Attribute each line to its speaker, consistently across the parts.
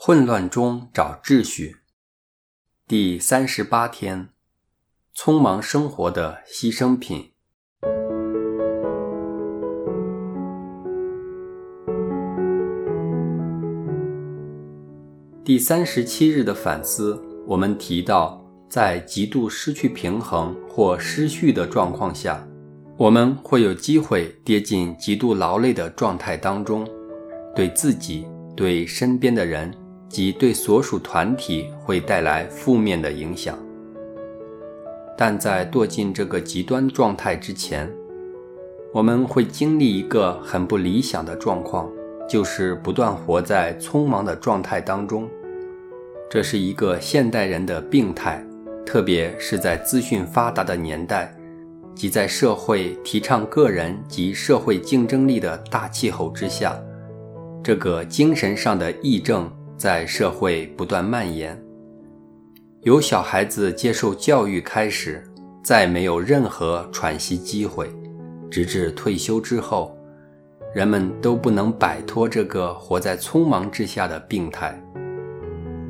Speaker 1: 混乱中找秩序。第三十八天，匆忙生活的牺牲品。第三十七日的反思，我们提到，在极度失去平衡或失序的状况下，我们会有机会跌进极度劳累的状态当中，对自己、对身边的人。即对所属团体会带来负面的影响，但在堕进这个极端状态之前，我们会经历一个很不理想的状况，就是不断活在匆忙的状态当中。这是一个现代人的病态，特别是在资讯发达的年代，及在社会提倡个人及社会竞争力的大气候之下，这个精神上的癔症。在社会不断蔓延，由小孩子接受教育开始，再没有任何喘息机会，直至退休之后，人们都不能摆脱这个活在匆忙之下的病态，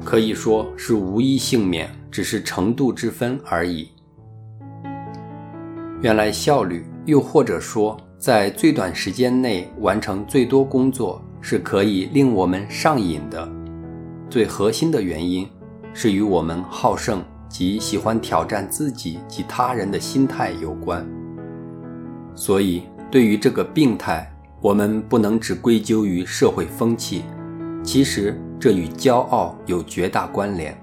Speaker 1: 可以说是无一幸免，只是程度之分而已。原来效率，又或者说在最短时间内完成最多工作，是可以令我们上瘾的。最核心的原因是与我们好胜及喜欢挑战自己及他人的心态有关。所以，对于这个病态，我们不能只归咎于社会风气，其实这与骄傲有绝大关联。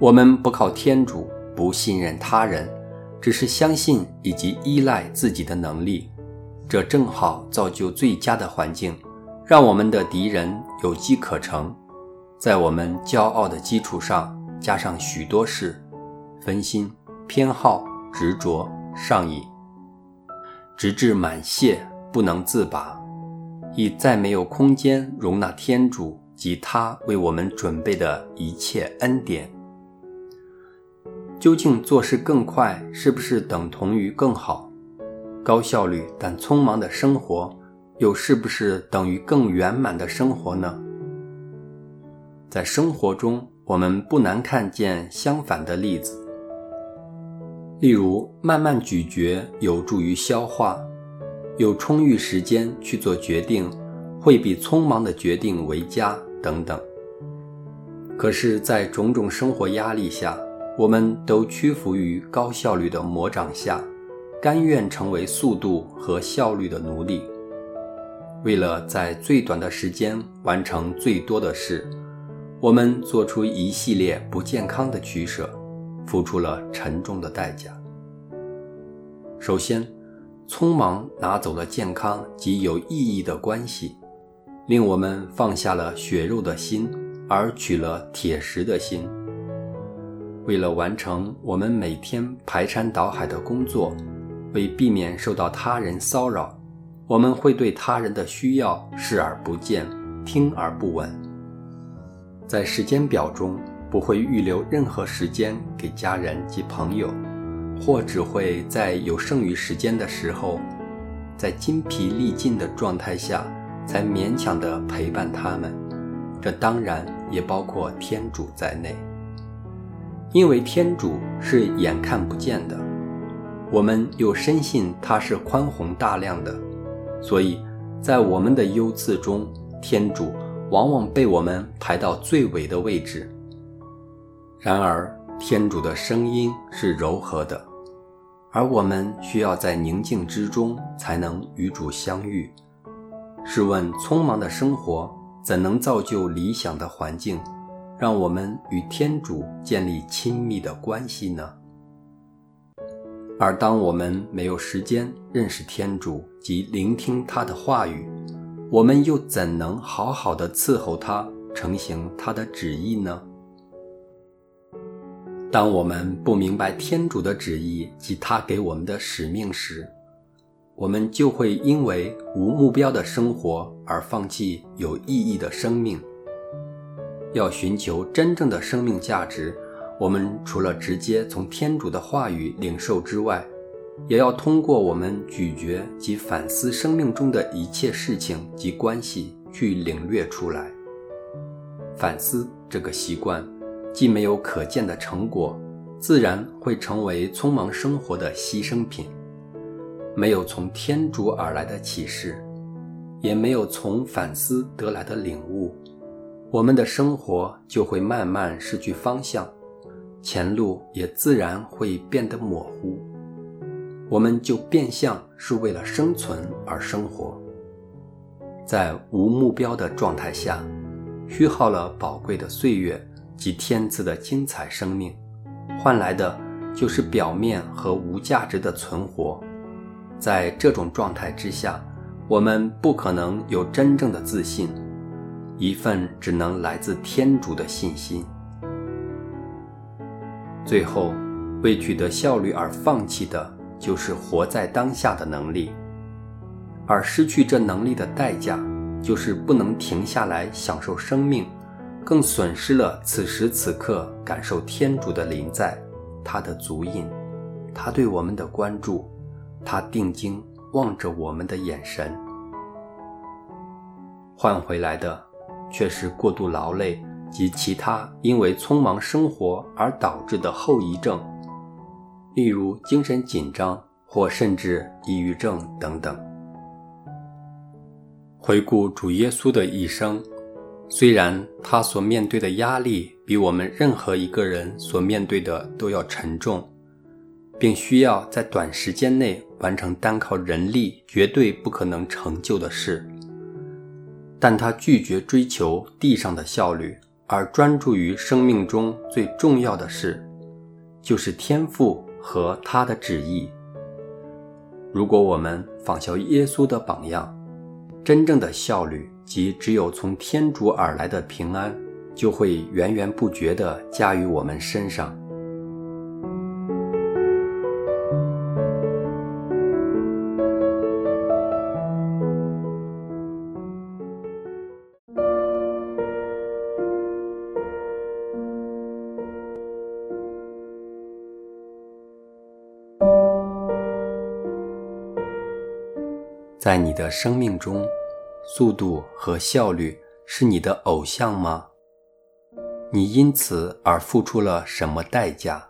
Speaker 1: 我们不靠天主，不信任他人，只是相信以及依赖自己的能力，这正好造就最佳的环境，让我们的敌人有机可乘。在我们骄傲的基础上，加上许多事，分心、偏好、执着、上瘾，直至满泻不能自拔，已再没有空间容纳天主及他为我们准备的一切恩典。究竟做事更快，是不是等同于更好？高效率但匆忙的生活，又是不是等于更圆满的生活呢？在生活中，我们不难看见相反的例子。例如，慢慢咀嚼有助于消化，有充裕时间去做决定，会比匆忙的决定为佳等等。可是，在种种生活压力下，我们都屈服于高效率的魔掌下，甘愿成为速度和效率的奴隶，为了在最短的时间完成最多的事。我们做出一系列不健康的取舍，付出了沉重的代价。首先，匆忙拿走了健康及有意义的关系，令我们放下了血肉的心，而取了铁石的心。为了完成我们每天排山倒海的工作，为避免受到他人骚扰，我们会对他人的需要视而不见，听而不闻。在时间表中不会预留任何时间给家人及朋友，或只会在有剩余时间的时候，在筋疲力尽的状态下才勉强地陪伴他们。这当然也包括天主在内，因为天主是眼看不见的，我们又深信他是宽宏大量的，所以在我们的忧次中，天主。往往被我们排到最尾的位置。然而，天主的声音是柔和的，而我们需要在宁静之中才能与主相遇。试问，匆忙的生活怎能造就理想的环境，让我们与天主建立亲密的关系呢？而当我们没有时间认识天主及聆听他的话语，我们又怎能好好的伺候他，成行他的旨意呢？当我们不明白天主的旨意及他给我们的使命时，我们就会因为无目标的生活而放弃有意义的生命。要寻求真正的生命价值，我们除了直接从天主的话语领受之外，也要通过我们咀嚼及反思生命中的一切事情及关系去领略出来。反思这个习惯，既没有可见的成果，自然会成为匆忙生活的牺牲品。没有从天主而来的启示，也没有从反思得来的领悟，我们的生活就会慢慢失去方向，前路也自然会变得模糊。我们就变相是为了生存而生活，在无目标的状态下，虚耗了宝贵的岁月及天赐的精彩生命，换来的就是表面和无价值的存活。在这种状态之下，我们不可能有真正的自信，一份只能来自天主的信心。最后，为取得效率而放弃的。就是活在当下的能力，而失去这能力的代价，就是不能停下来享受生命，更损失了此时此刻感受天主的临在，他的足印，他对我们的关注，他定睛望着我们的眼神，换回来的却是过度劳累及其他因为匆忙生活而导致的后遗症。例如精神紧张，或甚至抑郁症等等。回顾主耶稣的一生，虽然他所面对的压力比我们任何一个人所面对的都要沉重，并需要在短时间内完成单靠人力绝对不可能成就的事，但他拒绝追求地上的效率，而专注于生命中最重要的事，就是天赋。和他的旨意。如果我们仿效耶稣的榜样，真正的效率及只有从天主而来的平安，就会源源不绝地加于我们身上。在你的生命中，速度和效率是你的偶像吗？你因此而付出了什么代价？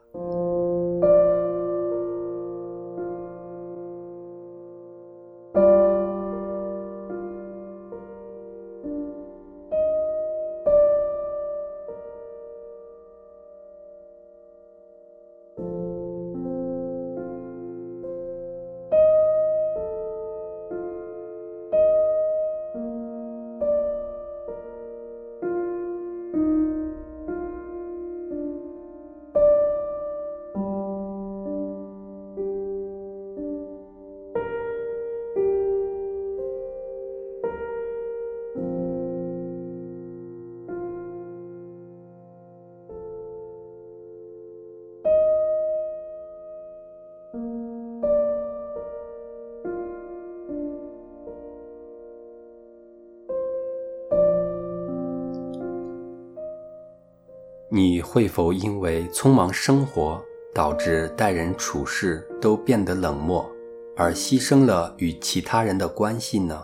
Speaker 1: 你会否因为匆忙生活导致待人处事都变得冷漠，而牺牲了与其他人的关系呢？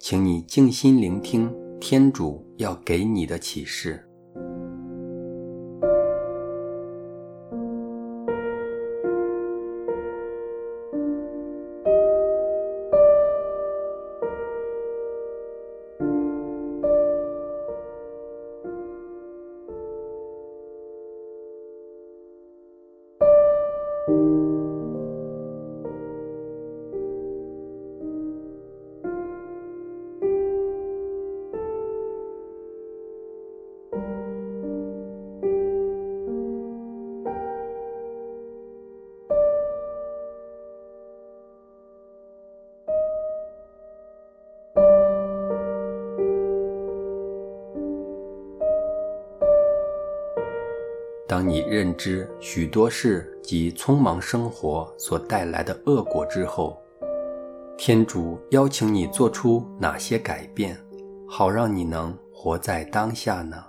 Speaker 1: 请你静心聆听天主要给你的启示。当你认知许多事及匆忙生活所带来的恶果之后，天主邀请你做出哪些改变，好让你能活在当下呢？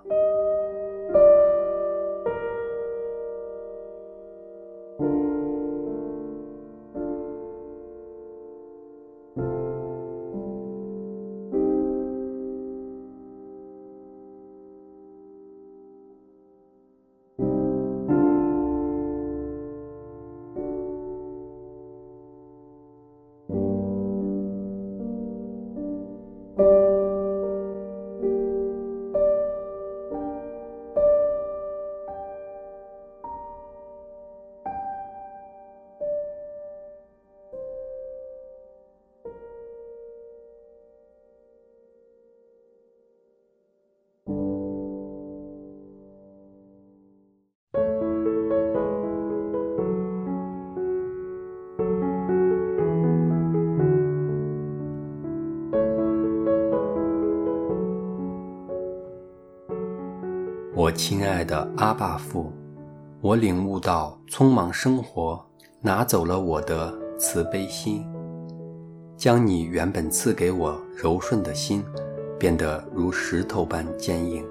Speaker 1: 亲爱的阿爸父，我领悟到匆忙生活拿走了我的慈悲心，将你原本赐给我柔顺的心变得如石头般坚硬。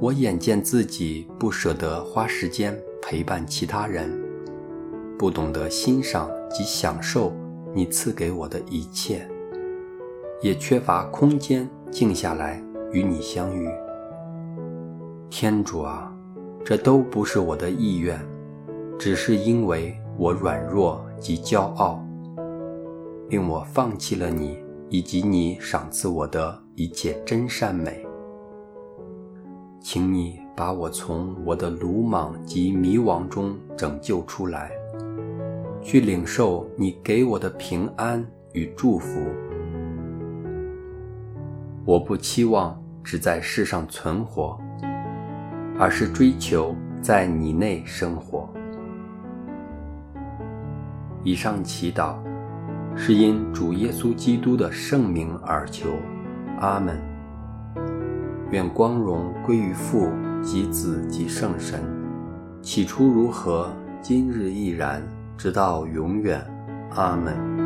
Speaker 1: 我眼见自己不舍得花时间陪伴其他人，不懂得欣赏及享受你赐给我的一切，也缺乏空间静下来与你相遇。天主啊，这都不是我的意愿，只是因为我软弱及骄傲，令我放弃了你以及你赏赐我的一切真善美。请你把我从我的鲁莽及迷惘中拯救出来，去领受你给我的平安与祝福。我不期望只在世上存活，而是追求在你内生活。以上祈祷是因主耶稣基督的圣名而求，阿门。愿光荣归于父及子及圣神，起初如何，今日亦然，直到永远，阿门。